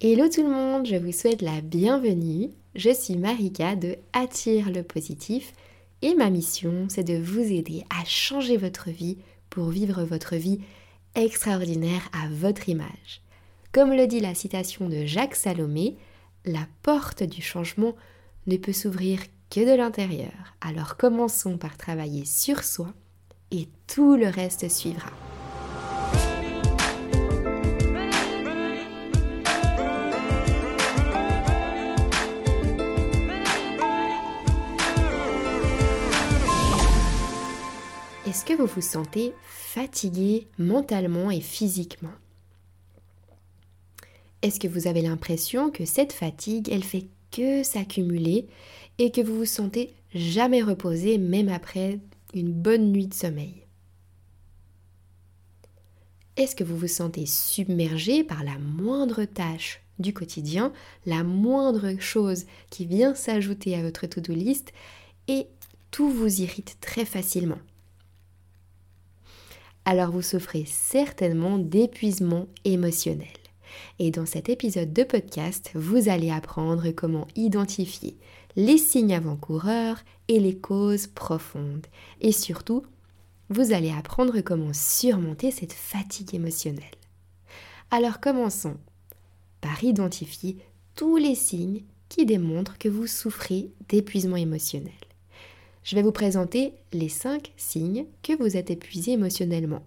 Hello tout le monde, je vous souhaite la bienvenue. Je suis Marika de Attire le positif et ma mission c'est de vous aider à changer votre vie pour vivre votre vie extraordinaire à votre image. Comme le dit la citation de Jacques Salomé, la porte du changement ne peut s'ouvrir que de l'intérieur. Alors commençons par travailler sur soi et tout le reste suivra. Est-ce que vous vous sentez fatigué mentalement et physiquement? Est-ce que vous avez l'impression que cette fatigue, elle fait que s'accumuler et que vous vous sentez jamais reposé même après une bonne nuit de sommeil? Est-ce que vous vous sentez submergé par la moindre tâche du quotidien, la moindre chose qui vient s'ajouter à votre to-do list et tout vous irrite très facilement? Alors vous souffrez certainement d'épuisement émotionnel. Et dans cet épisode de podcast, vous allez apprendre comment identifier les signes avant-coureurs et les causes profondes. Et surtout, vous allez apprendre comment surmonter cette fatigue émotionnelle. Alors commençons par identifier tous les signes qui démontrent que vous souffrez d'épuisement émotionnel je vais vous présenter les 5 signes que vous êtes épuisé émotionnellement.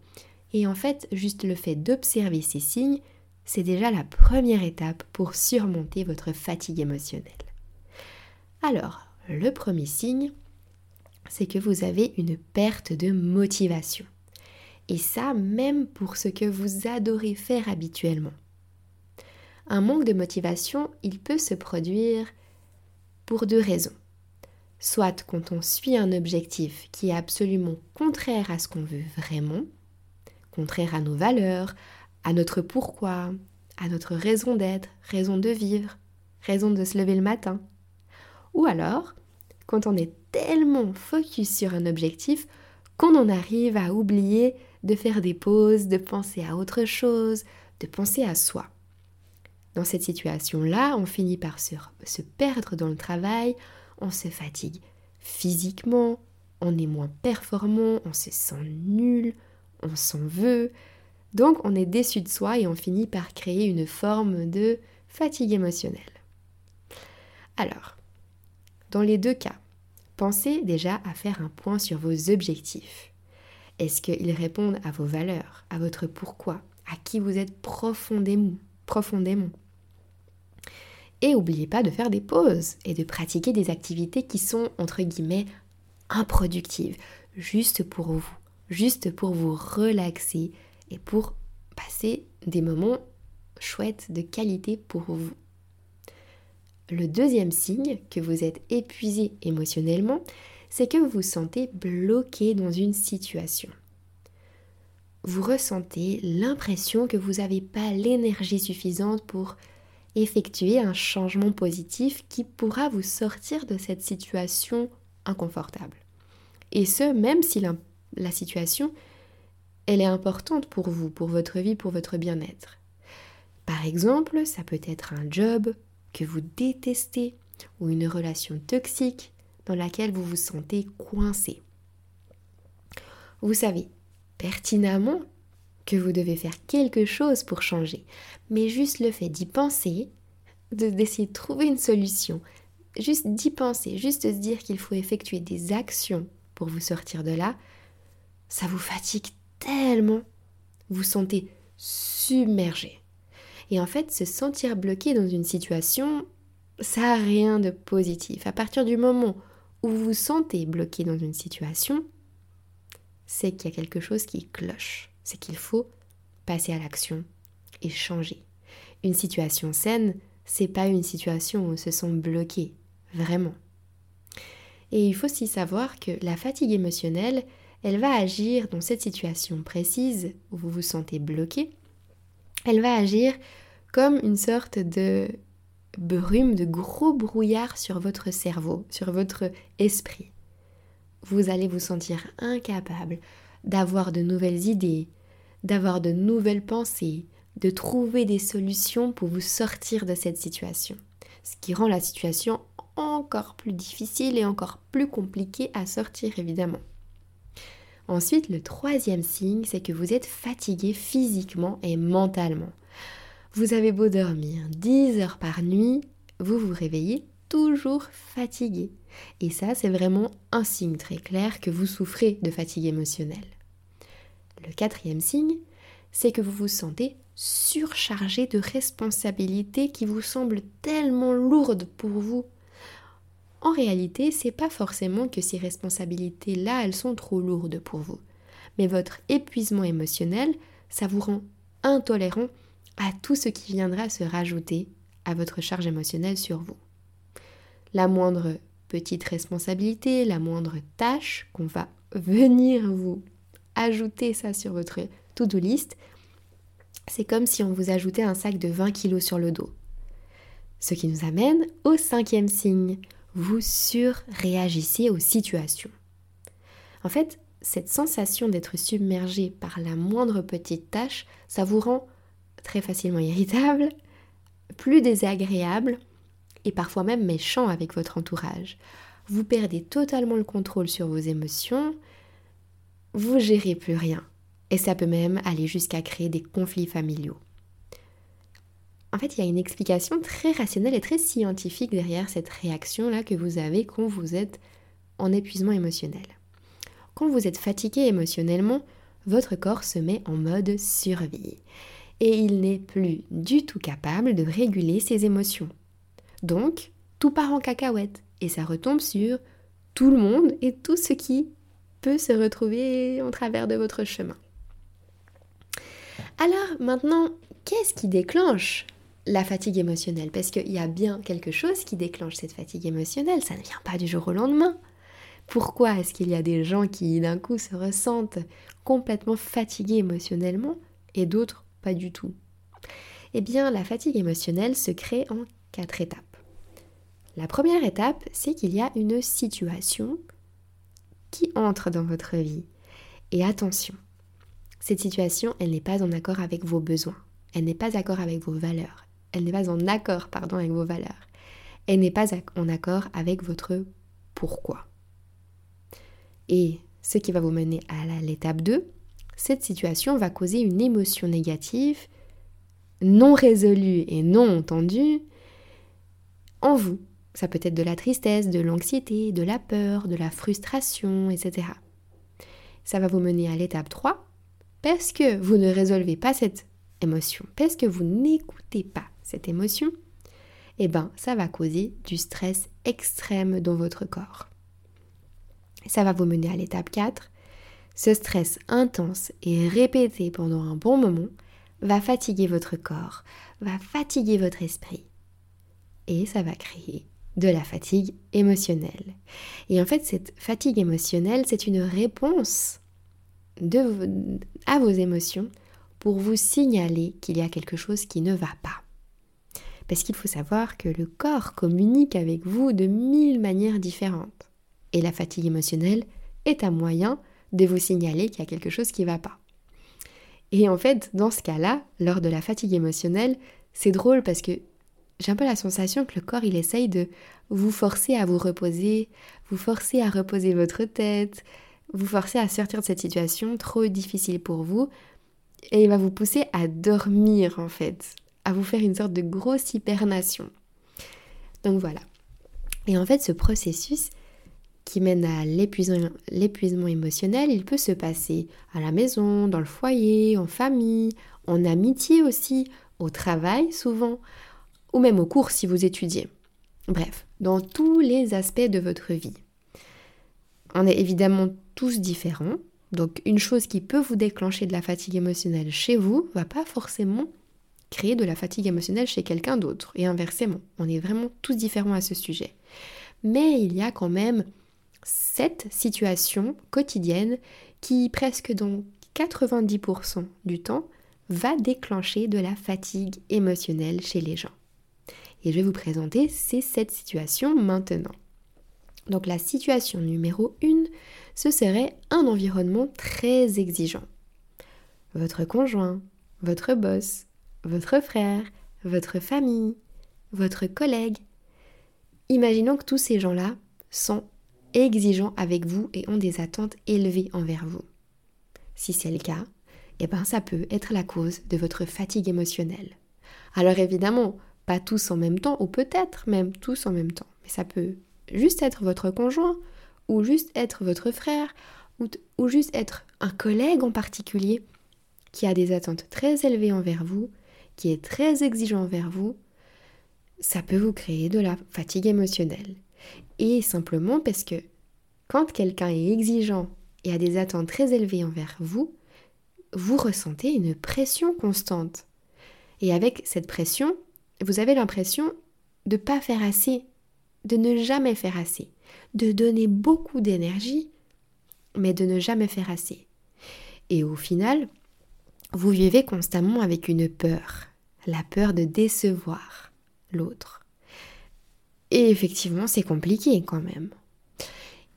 Et en fait, juste le fait d'observer ces signes, c'est déjà la première étape pour surmonter votre fatigue émotionnelle. Alors, le premier signe, c'est que vous avez une perte de motivation. Et ça, même pour ce que vous adorez faire habituellement. Un manque de motivation, il peut se produire pour deux raisons soit quand on suit un objectif qui est absolument contraire à ce qu'on veut vraiment, contraire à nos valeurs, à notre pourquoi, à notre raison d'être, raison de vivre, raison de se lever le matin. Ou alors, quand on est tellement focus sur un objectif qu'on en arrive à oublier de faire des pauses, de penser à autre chose, de penser à soi. Dans cette situation-là, on finit par se, perdre dans le travail, on se fatigue physiquement, on est moins performant, on se sent nul, on s'en veut. Donc on est déçu de soi et on finit par créer une forme de fatigue émotionnelle. Alors, dans les deux cas, pensez déjà à faire un point sur vos objectifs. Est-ce qu'ils répondent à vos valeurs, à votre pourquoi, à qui vous êtes profondément, profondément? Et n'oubliez pas de faire des pauses et de pratiquer des activités qui sont, entre guillemets, improductives, juste pour vous, juste pour vous relaxer et pour passer des moments chouettes de qualité pour vous. Le deuxième signe que vous êtes épuisé émotionnellement, c'est que vous vous sentez bloqué dans une situation. Vous ressentez l'impression que vous n'avez pas l'énergie suffisante pour effectuer un changement positif qui pourra vous sortir de cette situation inconfortable. Et ce, même si la, situation, elle est importante pour vous, pour votre vie, pour votre bien-être. Par exemple, ça peut être un job que vous détestez ou une relation toxique dans laquelle vous vous sentez coincé. Vous savez pertinemment que vous devez faire quelque chose pour changer. Mais juste le fait d'y penser, d'essayer de, trouver une solution, juste d'y penser, juste de se dire qu'il faut effectuer des actions pour vous sortir de là, ça vous fatigue tellement. Vous vous sentez submergé. Et en fait, se sentir bloqué dans une situation, ça n'a rien de positif. À partir du moment où vous vous sentez bloqué dans une situation, c'est qu'il y a quelque chose qui cloche c'est qu'il faut passer à l'action et changer. Une situation saine, c'est pas une situation où on se sent bloqué, vraiment. Et il faut aussi savoir que la fatigue émotionnelle, elle va agir dans cette situation précise où vous vous sentez bloqué, elle va agir comme une sorte de brume, de gros brouillard sur votre cerveau, sur votre esprit. Vous allez vous sentir incapable d'avoir de nouvelles idées, d'avoir de nouvelles pensées, de trouver des solutions pour vous sortir de cette situation. Ce qui rend la situation encore plus difficile et encore plus compliquée à sortir évidemment. Ensuite, le troisième signe, c'est que vous êtes fatigué physiquement et mentalement. Vous avez beau dormir 10 heures par nuit, vous vous réveillez toujours fatigué. Et ça, c'est vraiment un signe très clair que vous souffrez de fatigue émotionnelle. Le quatrième signe, c'est que vous vous sentez surchargé de responsabilités qui vous semblent tellement lourdes pour vous. En réalité, c'est pas forcément que ces responsabilités-là, elles sont trop lourdes pour vous. Mais votre épuisement émotionnel, ça vous rend intolérant à tout ce qui viendra se rajouter à votre charge émotionnelle sur vous. La moindre petite responsabilité, la moindre tâche qu'on va venir vous ajouter ça sur votre to-do list, c'est comme si on vous ajoutait un sac de 20 kilos sur le dos. Ce qui nous amène au cinquième signe. Vous surréagissez aux situations. En fait, cette sensation d'être submergé par la moindre petite tâche, ça vous rend très facilement irritable, plus désagréable et parfois même méchant avec votre entourage. Vous perdez totalement le contrôle sur vos émotions, vous gérez plus rien. Et ça peut même aller jusqu'à créer des conflits familiaux. En fait, il y a une explication très rationnelle et très scientifique derrière cette réaction-là que vous avez quand vous êtes en épuisement émotionnel. Quand vous êtes fatigué émotionnellement, votre corps se met en mode survie et il n'est plus du tout capable de réguler ses émotions. Donc, tout part en cacahuète et ça retombe sur tout le monde et tout ce qui peut se retrouver en travers de votre chemin. Alors maintenant, qu'est-ce qui déclenche la fatigue émotionnelle? Parce qu'il y a bien quelque chose qui déclenche cette fatigue émotionnelle, ça ne vient pas du jour au lendemain. Pourquoi est-ce qu'il y a des gens qui d'un coup se ressentent complètement fatigués émotionnellement et d'autres pas du tout? Eh bien, la fatigue émotionnelle se crée en quatre étapes. La première étape, c'est qu'il y a une situation qui entre dans votre vie. Et attention, cette situation, elle n'est pas en accord avec vos besoins. Elle n'est pas d'accord avec vos valeurs. Elle n'est pas en accord, pardon, avec vos valeurs. Elle n'est pas en accord avec votre pourquoi. Et ce qui va vous mener à l'étape 2, cette situation va causer une émotion négative, non résolue et non entendue, en vous. Ça peut être de la tristesse, de l'anxiété, de la peur, de la frustration, etc. Ça va vous mener à l'étape 3, parce que vous ne résolvez pas cette émotion, parce que vous n'écoutez pas cette émotion, eh ben, ça va causer du stress extrême dans votre corps. Ça va vous mener à l'étape 4. Ce stress intense et répété pendant un bon moment va fatiguer votre corps, va fatiguer votre esprit. Et ça va créer de la fatigue émotionnelle. Et en fait, cette fatigue émotionnelle, c'est une réponse de, à vos émotions pour vous signaler qu'il y a quelque chose qui ne va pas. Parce qu'il faut savoir que le corps communique avec vous de mille manières différentes. Et la fatigue émotionnelle est un moyen de vous signaler qu'il y a quelque chose qui ne va pas. Et en fait, dans ce cas-là, lors de la fatigue émotionnelle, c'est drôle parce que j'ai un peu la sensation que le corps, il essaye de vous forcer à vous reposer, vous forcer à reposer votre tête, vous forcer à sortir de cette situation trop difficile pour vous et il va vous pousser à dormir en fait, à vous faire une sorte de grosse hibernation. Donc voilà. Et en fait, ce processus qui mène à l'épuisement émotionnel, il peut se passer à la maison, dans le foyer, en famille, en amitié aussi, au travail souvent, ou même au cours si vous étudiez. Bref, dans tous les aspects de votre vie. On est évidemment tous différents. Donc une chose qui peut vous déclencher de la fatigue émotionnelle chez vous va pas forcément créer de la fatigue émotionnelle chez quelqu'un d'autre. Et inversement, on est vraiment tous différents à ce sujet. Mais il y a quand même cette situation quotidienne qui, presque dans 90% du temps, va déclencher de la fatigue émotionnelle chez les gens. Et je vais vous présenter ces sept situations maintenant. Donc la situation numéro 1, ce serait un environnement très exigeant. Votre conjoint, votre boss, votre frère, votre famille, votre collègue. Imaginons que tous ces gens-là sont exigeants avec vous et ont des attentes élevées envers vous. Si c'est le cas, eh ben ça peut être la cause de votre fatigue émotionnelle. Alors évidemment, tous en même temps, ou peut-être même tous en même temps, mais ça peut juste être votre conjoint, ou juste être votre frère, ou, ou juste être un collègue en particulier qui a des attentes très élevées envers vous, qui est très exigeant envers vous, ça peut vous créer de la fatigue émotionnelle. Et simplement parce que quand quelqu'un est exigeant et a des attentes très élevées envers vous, vous ressentez une pression constante. Et avec cette pression, vous avez l'impression de ne pas faire assez, de ne jamais faire assez, de donner beaucoup d'énergie, mais de ne jamais faire assez. Et au final, vous vivez constamment avec une peur, la peur de décevoir l'autre. Et effectivement, c'est compliqué quand même.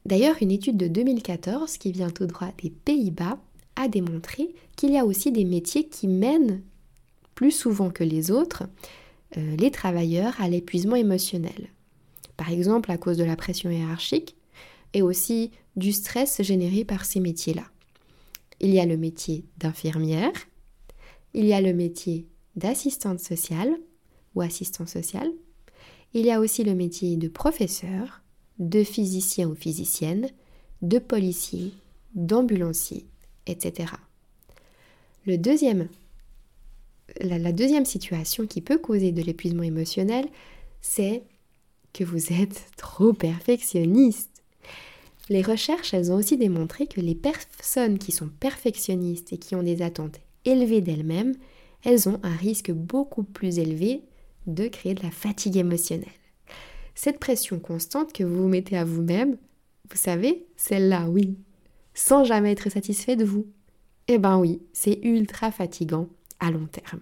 D'ailleurs, une étude de 2014 qui vient tout droit des Pays-Bas a démontré qu'il y a aussi des métiers qui mènent plus souvent que les autres euh, les travailleurs à l'épuisement émotionnel. Par exemple, à cause de la pression hiérarchique et aussi du stress généré par ces métiers-là. Il y a le métier d'infirmière, il y a le métier d'assistante sociale ou assistant social, il y a aussi le métier de professeur, de physicien ou physicienne, de policier, d'ambulancier, etc. Le deuxième, la, deuxième situation qui peut causer de l'épuisement émotionnel, c'est que vous êtes trop perfectionniste. Les recherches, elles ont aussi démontré que les personnes qui sont perfectionnistes et qui ont des attentes élevées d'elles-mêmes, elles ont un risque beaucoup plus élevé de créer de la fatigue émotionnelle. Cette pression constante que vous vous mettez à vous-même, vous savez, celle-là, oui, sans jamais être satisfait de vous. Eh ben oui, c'est ultra fatigant à long terme.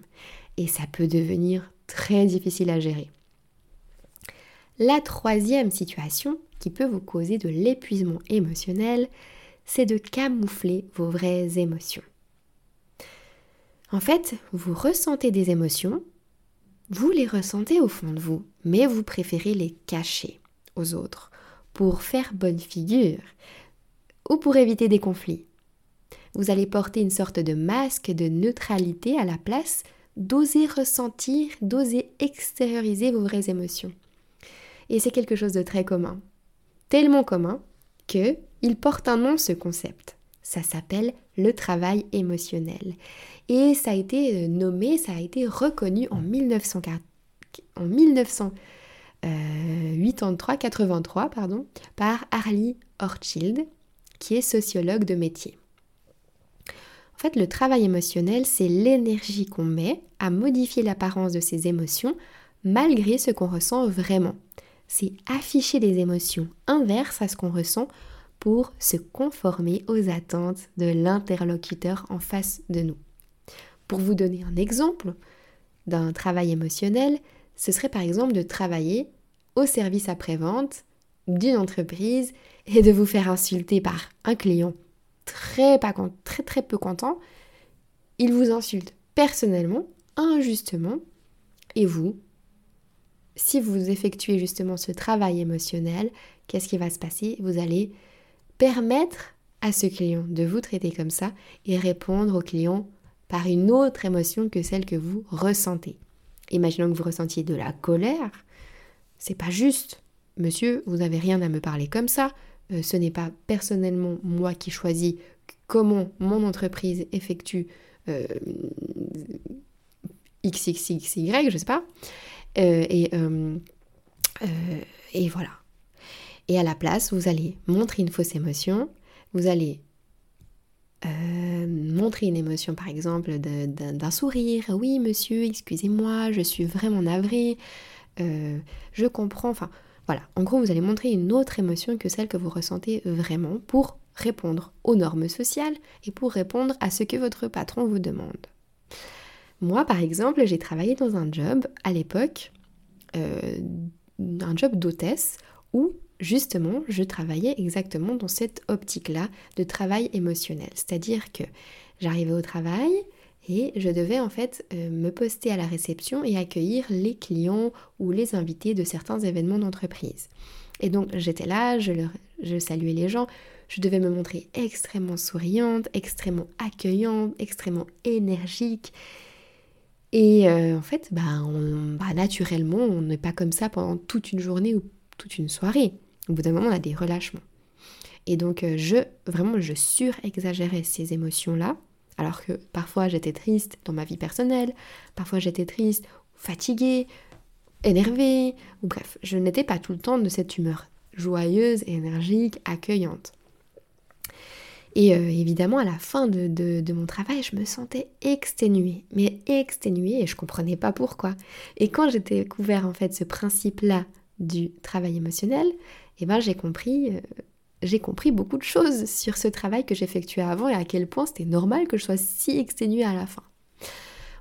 Et ça peut devenir très difficile à gérer. La troisième situation qui peut vous causer de l'épuisement émotionnel, c'est de camoufler vos vraies émotions. En fait, vous ressentez des émotions, vous les ressentez au fond de vous, mais vous préférez les cacher aux autres pour faire bonne figure ou pour éviter des conflits. Vous allez porter une sorte de masque de neutralité à la place d'oser ressentir, d'oser extérioriser vos vraies émotions. Et c'est quelque chose de très commun. Tellement commun que il porte un nom ce concept. Ça s'appelle le travail émotionnel. Et ça a été euh, nommé, ça a été reconnu en, 1983-83 pardon, par Harley Orchild, qui est sociologue de métier. Fait, le travail émotionnel, c'est l'énergie qu'on met à modifier l'apparence de ses émotions malgré ce qu'on ressent vraiment. C'est afficher des émotions inverses à ce qu'on ressent pour se conformer aux attentes de l'interlocuteur en face de nous. Pour vous donner un exemple d'un travail émotionnel, ce serait par exemple de travailler au service après-vente d'une entreprise et de vous faire insulter par un client très, peu content. Il vous insulte personnellement, injustement, et vous, si vous effectuez justement ce travail émotionnel, qu'est-ce qui va se passer? Vous allez permettre à ce client de vous traiter comme ça et répondre au client par une autre émotion que celle que vous ressentez. Imaginons que vous ressentiez de la colère. C'est pas juste. Monsieur, vous n'avez rien à me parler comme ça. Euh, ce n'est pas personnellement moi qui choisis comment mon entreprise effectue euh, XXXY, je sais pas. Euh, et, et voilà. Et à la place, vous allez montrer une fausse émotion, vous allez montrer une émotion par exemple d'un sourire, oui monsieur, excusez-moi, je suis vraiment navrée, je comprends, enfin voilà, en gros vous allez montrer une autre émotion que celle que vous ressentez vraiment pour répondre aux normes sociales et pour répondre à ce que votre patron vous demande. Moi par exemple j'ai travaillé dans un job à l'époque, euh, un job d'hôtesse où justement, je travaillais exactement dans cette optique-là de travail émotionnel. C'est-à-dire que j'arrivais au travail Et je devais en fait euh, me poster à la réception et accueillir les clients ou les invités de certains événements d'entreprise. Et donc j'étais là, je, saluais les gens, je devais me montrer extrêmement souriante, extrêmement accueillante, extrêmement énergique. Et euh, en fait, bah, bah, naturellement, on n'est pas comme ça pendant toute une journée ou toute une soirée. Au bout d'un moment, on a des relâchements. Et donc, euh, je, vraiment, je surexagérais ces émotions-là. Alors que parfois, j'étais triste dans ma vie personnelle, parfois, j'étais triste, fatiguée, énervée, ou bref, je n'étais pas tout le temps de cette humeur joyeuse, énergique, accueillante. Et euh, évidemment, à la fin de, mon travail, je me sentais exténuée, mais exténuée, et je comprenais pas pourquoi. Et quand j'ai découvert en fait ce principe-là du travail émotionnel, eh ben j'ai compris, euh, j'ai compris beaucoup de choses sur ce travail que j'effectuais avant et à quel point c'était normal que je sois si exténuée à la fin.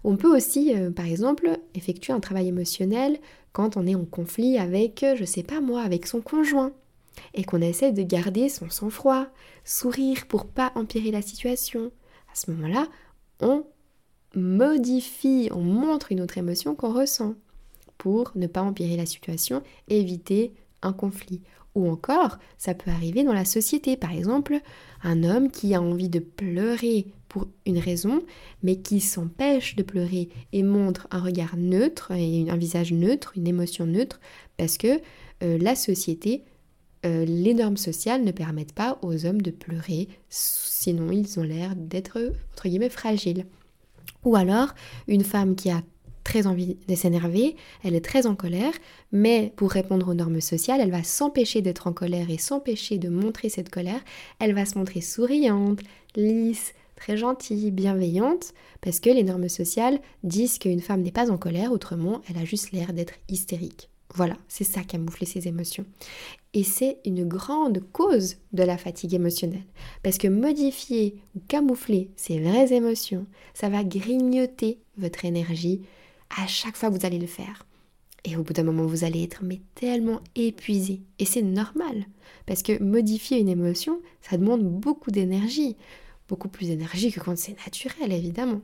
On peut aussi, euh, par exemple, effectuer un travail émotionnel quand on est en conflit avec, je sais pas moi, avec son conjoint et qu'on essaie de garder son sang-froid, sourire pour pas empirer la situation. À ce moment-là, on modifie, on montre une autre émotion qu'on ressent pour ne pas empirer la situation, éviter un conflit. Ou encore, ça peut arriver dans la société. Par exemple, un homme qui a envie de pleurer pour une raison, mais qui s'empêche de pleurer et montre un regard neutre et un visage neutre, une émotion neutre, parce que euh, la société euh, les normes sociales ne permettent pas aux hommes de pleurer, sinon ils ont l'air d'être, entre fragiles. Ou alors, une femme qui a très envie de s'énerver, elle est très en colère, mais pour répondre aux normes sociales, elle va s'empêcher d'être en colère et s'empêcher de montrer cette colère, elle va se montrer souriante, lisse, très gentille, bienveillante, parce que les normes sociales disent qu'une femme n'est pas en colère, autrement elle a juste l'air d'être hystérique. Voilà, c'est ça camoufler ses émotions. Et c'est une grande cause de la fatigue émotionnelle. Parce que modifier ou camoufler ces vraies émotions, ça va grignoter votre énergie à chaque fois que vous allez le faire. Et au bout d'un moment, vous allez être mais tellement épuisé. Et c'est normal. Parce que modifier une émotion, ça demande beaucoup d'énergie. Beaucoup plus d'énergie que quand c'est naturel, évidemment.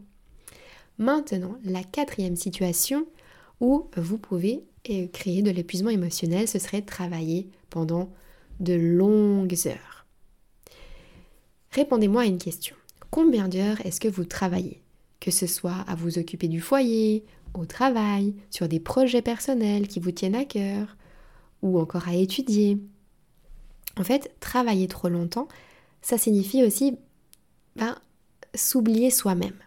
Maintenant, la quatrième situation où vous pouvez et créer de l'épuisement émotionnel, ce serait travailler pendant de longues heures. Répondez-moi à une question. Combien d'heures est-ce que vous travaillez? Que ce soit à vous occuper du foyer, au travail, sur des projets personnels qui vous tiennent à cœur, ou encore à étudier. En fait, travailler trop longtemps, ça signifie aussi ben, s'oublier soi-même.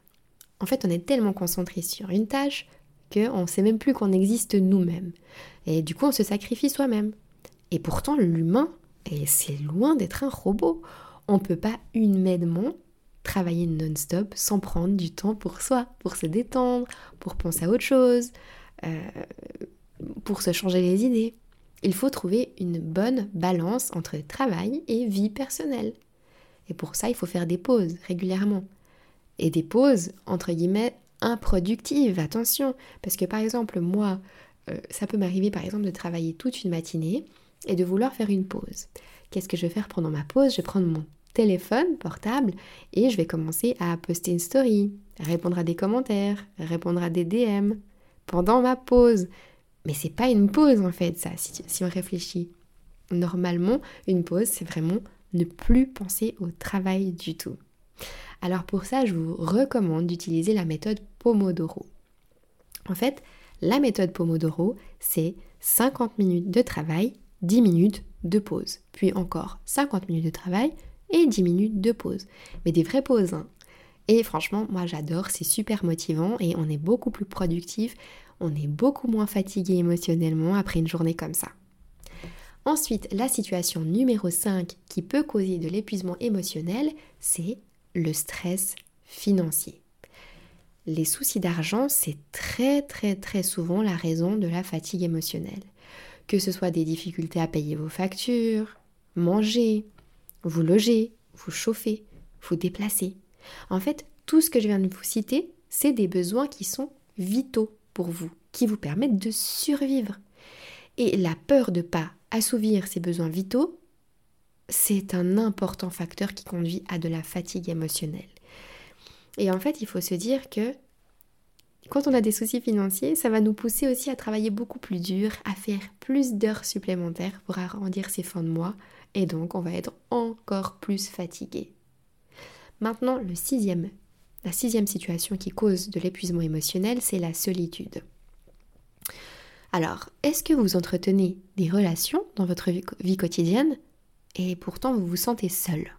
En fait, on est tellement concentré sur une tâche qu'on ne sait même plus qu'on existe nous-mêmes. Et du coup, on se sacrifie soi-même. Et pourtant, l'humain, et c'est loin d'être un robot, on ne peut pas humainement travailler non-stop sans prendre du temps pour soi, pour se détendre, pour penser à autre chose, euh, pour se changer les idées. Il faut trouver une bonne balance entre travail et vie personnelle. Et pour ça, il faut faire des pauses régulièrement. Et des pauses, entre guillemets, improductive, attention, parce que par exemple moi, euh, ça peut m'arriver par exemple de travailler toute une matinée et de vouloir faire une pause. Qu'est-ce que je vais faire pendant ma pause? Je vais prendre mon téléphone portable et je vais commencer à poster une story, répondre à des commentaires, répondre à des DM pendant ma pause. Mais c'est pas une pause en fait, ça, si, si on réfléchit. Normalement, une pause, c'est vraiment ne plus penser au travail du tout. Alors pour ça, je vous recommande d'utiliser la méthode Pomodoro. En fait, la méthode Pomodoro, c'est 50 minutes de travail, 10 minutes de pause. Puis encore 50 minutes de travail et 10 minutes de pause. Mais des vraies pauses. Hein. Et franchement, moi j'adore, c'est super motivant et on est beaucoup plus productif, on est beaucoup moins fatigué émotionnellement après une journée comme ça. Ensuite, la situation numéro 5 qui peut causer de l'épuisement émotionnel, c'est le stress financier. Les soucis d'argent, c'est très très très souvent la raison de la fatigue émotionnelle. Que ce soit des difficultés à payer vos factures, manger, vous loger, vous chauffer, vous déplacer. En fait, tout ce que je viens de vous citer, c'est des besoins qui sont vitaux pour vous, qui vous permettent de survivre. Et la peur de ne pas assouvir ces besoins vitaux, c'est un important facteur qui conduit à de la fatigue émotionnelle. Et en fait, il faut se dire que quand on a des soucis financiers, ça va nous pousser aussi à travailler beaucoup plus dur, à faire plus d'heures supplémentaires pour arrondir ses fins de mois, et donc on va être encore plus fatigué. Maintenant, le sixième, la sixième situation qui cause de l'épuisement émotionnel, c'est la solitude. Alors, est-ce que vous entretenez des relations dans votre vie quotidienne et pourtant vous vous sentez seul?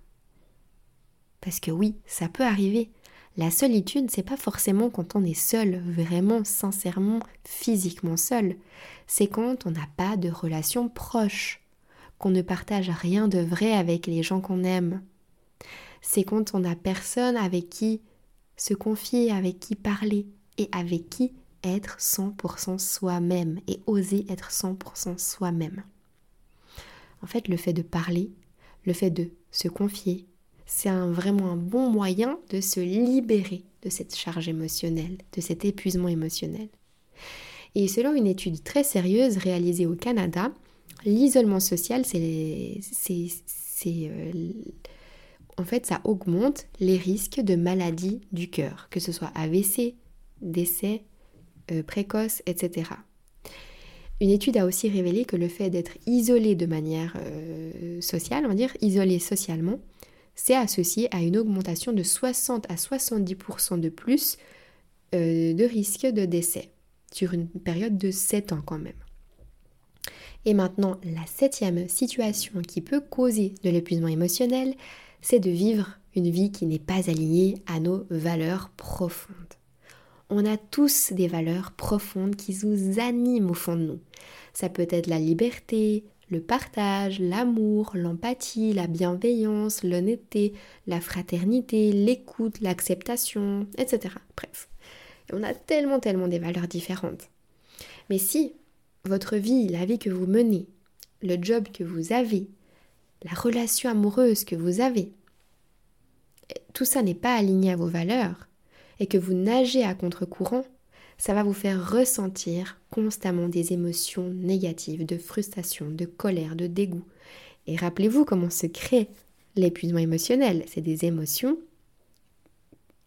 Parce que oui, ça peut arriver. La solitude, c'est pas forcément quand on est seul, vraiment, sincèrement, physiquement seul. C'est quand on n'a pas de relations proches, qu'on ne partage rien de vrai avec les gens qu'on aime. C'est quand on n'a personne avec qui se confier, avec qui parler et avec qui être 100% soi-même et oser être 100% soi-même. En fait, le fait de parler, le fait de se confier, c'est vraiment un bon moyen de se libérer de cette charge émotionnelle, de cet épuisement émotionnel. Et selon une étude très sérieuse réalisée au Canada, l'isolement social, c'est, euh, en fait, ça augmente les risques de maladies du cœur, que ce soit AVC, décès, euh, précoce, etc. Une étude a aussi révélé que le fait d'être isolé de manière euh, sociale, on va dire isolé socialement, c'est associé à une augmentation de 60 à 70% de plus euh, de risque de décès sur une période de 7 ans quand même. Et maintenant, la septième situation qui peut causer de l'épuisement émotionnel, c'est de vivre une vie qui n'est pas alignée à nos valeurs profondes. On a tous des valeurs profondes qui nous animent au fond de nous. Ça peut être la liberté, le partage, l'amour, l'empathie, la bienveillance, l'honnêteté, la fraternité, l'écoute, l'acceptation, etc. Bref, on a tellement, tellement des valeurs différentes. Mais si votre vie, la vie que vous menez, le job que vous avez, la relation amoureuse que vous avez, tout ça n'est pas aligné à vos valeurs, et que vous nagez à contre-courant, ça va vous faire ressentir constamment des émotions négatives, de frustration, de colère, de dégoût. Et rappelez-vous comment se crée l'épuisement émotionnel. C'est des émotions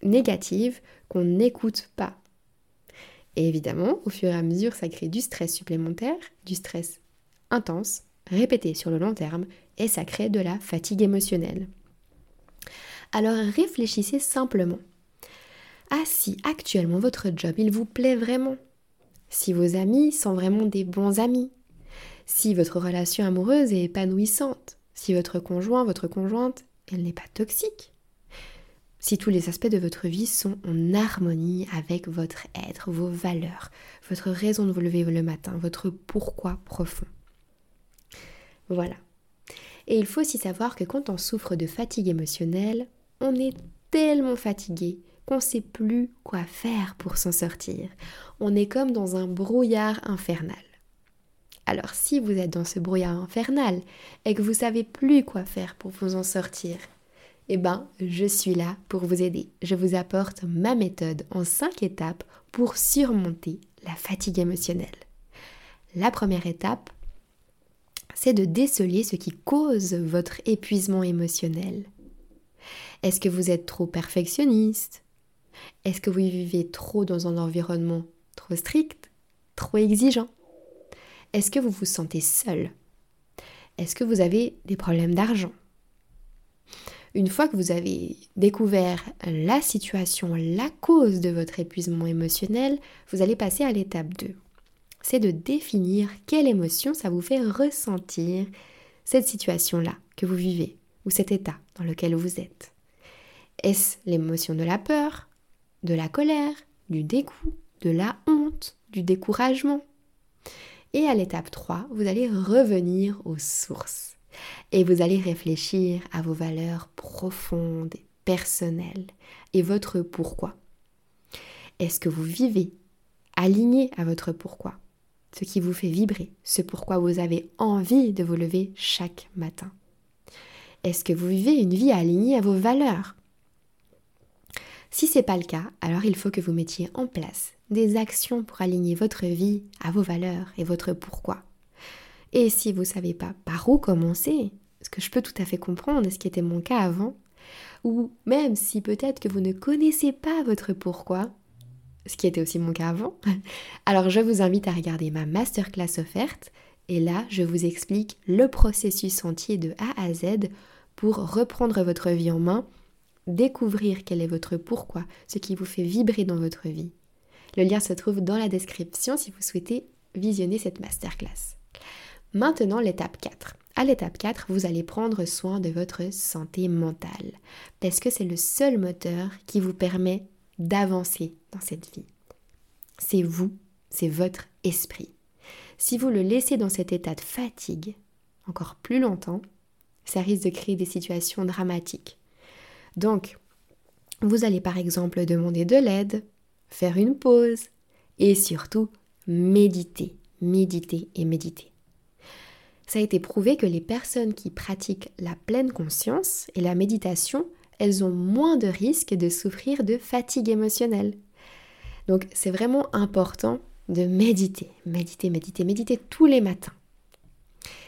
négatives qu'on n'écoute pas. Et évidemment, au fur et à mesure, ça crée du stress supplémentaire, du stress intense, répété sur le long terme, et ça crée de la fatigue émotionnelle. Alors réfléchissez simplement. Ah si actuellement votre job il vous plaît vraiment, si vos amis sont vraiment des bons amis, si votre relation amoureuse est épanouissante, si votre conjoint, votre conjointe, elle n'est pas toxique, si tous les aspects de votre vie sont en harmonie avec votre être, vos valeurs, votre raison de vous lever le matin, votre pourquoi profond. Voilà. Et il faut aussi savoir que quand on souffre de fatigue émotionnelle, on est tellement fatigué qu'on ne sait plus quoi faire pour s'en sortir. On est comme dans un brouillard infernal. Alors si vous êtes dans ce brouillard infernal et que vous savez plus quoi faire pour vous en sortir, eh ben, je suis là pour vous aider. Je vous apporte ma méthode en cinq étapes pour surmonter la fatigue émotionnelle. La première étape, c'est de déceler ce qui cause votre épuisement émotionnel. Est-ce que vous êtes trop perfectionniste? Est-ce que vous vivez trop dans un environnement trop strict, trop exigeant? Est-ce que vous vous sentez seul? Est-ce que vous avez des problèmes d'argent? Une fois que vous avez découvert la situation, la cause de votre épuisement émotionnel, vous allez passer à l'étape 2. C'est de définir quelle émotion ça vous fait ressentir cette situation-là que vous vivez ou cet état dans lequel vous êtes. Est-ce l'émotion de la peur, de la colère, du dégoût, de la honte, du découragement. Et à l'étape 3, vous allez revenir aux sources et vous allez réfléchir à vos valeurs profondes et personnelles et votre pourquoi. Est-ce que vous vivez aligné à votre pourquoi? Ce qui vous fait vibrer, ce pourquoi vous avez envie de vous lever chaque matin. Est-ce que vous vivez une vie alignée à vos valeurs? Si ce n'est pas le cas, alors il faut que vous mettiez en place des actions pour aligner votre vie à vos valeurs et votre pourquoi. Et si vous savez pas par où commencer, ce que je peux tout à fait comprendre, ce qui était mon cas avant, Ou même si peut-être que vous ne connaissez pas votre pourquoi, ce qui était aussi mon cas avant, alors je vous invite à regarder ma masterclass offerte et là je vous explique le processus entier de A à Z pour reprendre votre vie en main, découvrir quel est votre pourquoi, ce qui vous fait vibrer dans votre vie. Le lien se trouve dans la description si vous souhaitez visionner cette masterclass. Maintenant, l'étape 4. À l'étape 4, vous allez prendre soin de votre santé mentale, parce que c'est le seul moteur qui vous permet d'avancer dans cette vie. C'est vous, c'est votre esprit. Si vous le laissez dans cet état de fatigue encore plus longtemps, ça risque de créer des situations dramatiques. Donc, vous allez par exemple demander de l'aide, faire une pause et surtout méditer, méditer et méditer. Ça a été prouvé que les personnes qui pratiquent la pleine conscience et la méditation, elles ont moins de risques de souffrir de fatigue émotionnelle. Donc c'est vraiment important de méditer, méditer, méditer, méditer tous les matins.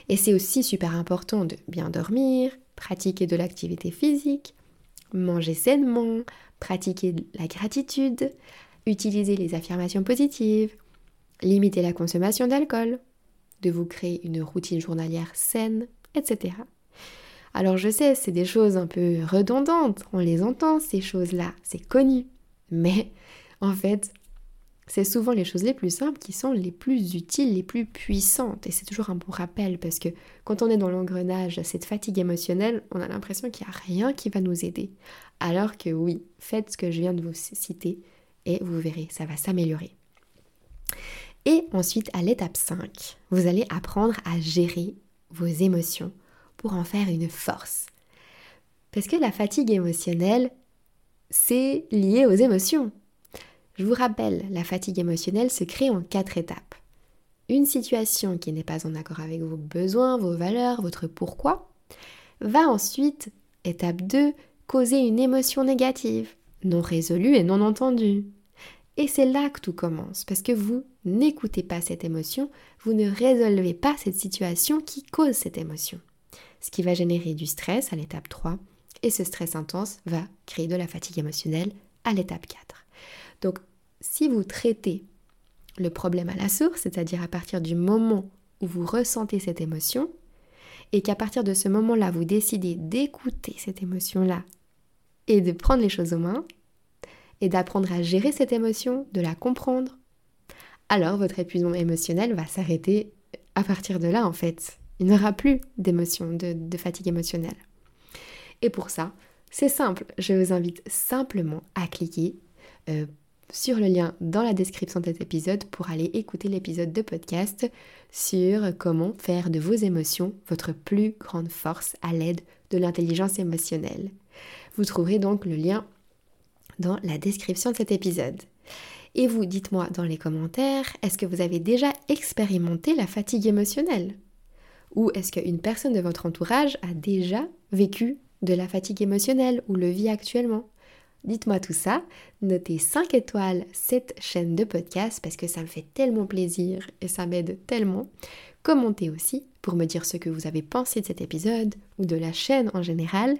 Et c'est aussi super important de bien dormir, pratiquer de l'activité physique, manger sainement, pratiquer la gratitude, utiliser les affirmations positives, limiter la consommation d'alcool, de vous créer une routine journalière saine, etc. Alors je sais, c'est des choses un peu redondantes, on les entend ces choses-là, c'est connu. Mais en fait, c'est souvent les choses les plus simples qui sont les plus utiles, les plus puissantes. Et c'est toujours un bon rappel parce que quand on est dans l'engrenage, cette fatigue émotionnelle, on a l'impression qu'il n'y a rien qui va nous aider. Alors que oui, faites ce que je viens de vous citer et vous verrez, ça va s'améliorer. Et ensuite, à l'étape 5, vous allez apprendre à gérer vos émotions pour en faire une force. Parce que la fatigue émotionnelle, c'est lié aux émotions. Je vous rappelle, la fatigue émotionnelle se crée en quatre étapes. Une situation qui n'est pas en accord avec vos besoins, vos valeurs, votre pourquoi, va ensuite, étape 2, causer une émotion négative, non résolue et non entendue. Et c'est là que tout commence, parce que vous n'écoutez pas cette émotion, vous ne résolvez pas cette situation qui cause cette émotion. Ce qui va générer du stress à l'étape 3, et ce stress intense va créer de la fatigue émotionnelle à l'étape 4. Donc, si vous traitez le problème à la source, c'est-à-dire à partir du moment où vous ressentez cette émotion, et qu'à partir de ce moment-là, vous décidez d'écouter cette émotion-là et de prendre les choses aux mains, et d'apprendre à gérer cette émotion, de la comprendre, alors votre épuisement émotionnel va s'arrêter à partir de là en fait. Il n'y aura plus d'émotion, de, fatigue émotionnelle. Et pour ça, c'est simple, je vous invite simplement à cliquer euh, sur le lien dans la description de cet épisode pour aller écouter l'épisode de podcast sur comment faire de vos émotions votre plus grande force à l'aide de l'intelligence émotionnelle. Vous trouverez donc le lien dans la description de cet épisode. Et vous, dites-moi dans les commentaires, est-ce que vous avez déjà expérimenté la fatigue émotionnelle? Ou est-ce qu'une personne de votre entourage a déjà vécu de la fatigue émotionnelle ou le vit actuellement? Dites-moi tout ça, notez 5 étoiles cette chaîne de podcast parce que ça me fait tellement plaisir et ça m'aide tellement. Commentez aussi pour me dire ce que vous avez pensé de cet épisode ou de la chaîne en général.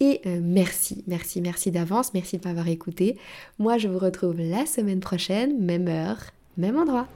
Et euh, merci, merci, merci d'avance, merci de m'avoir écouté. Moi, je vous retrouve la semaine prochaine, même heure, même endroit.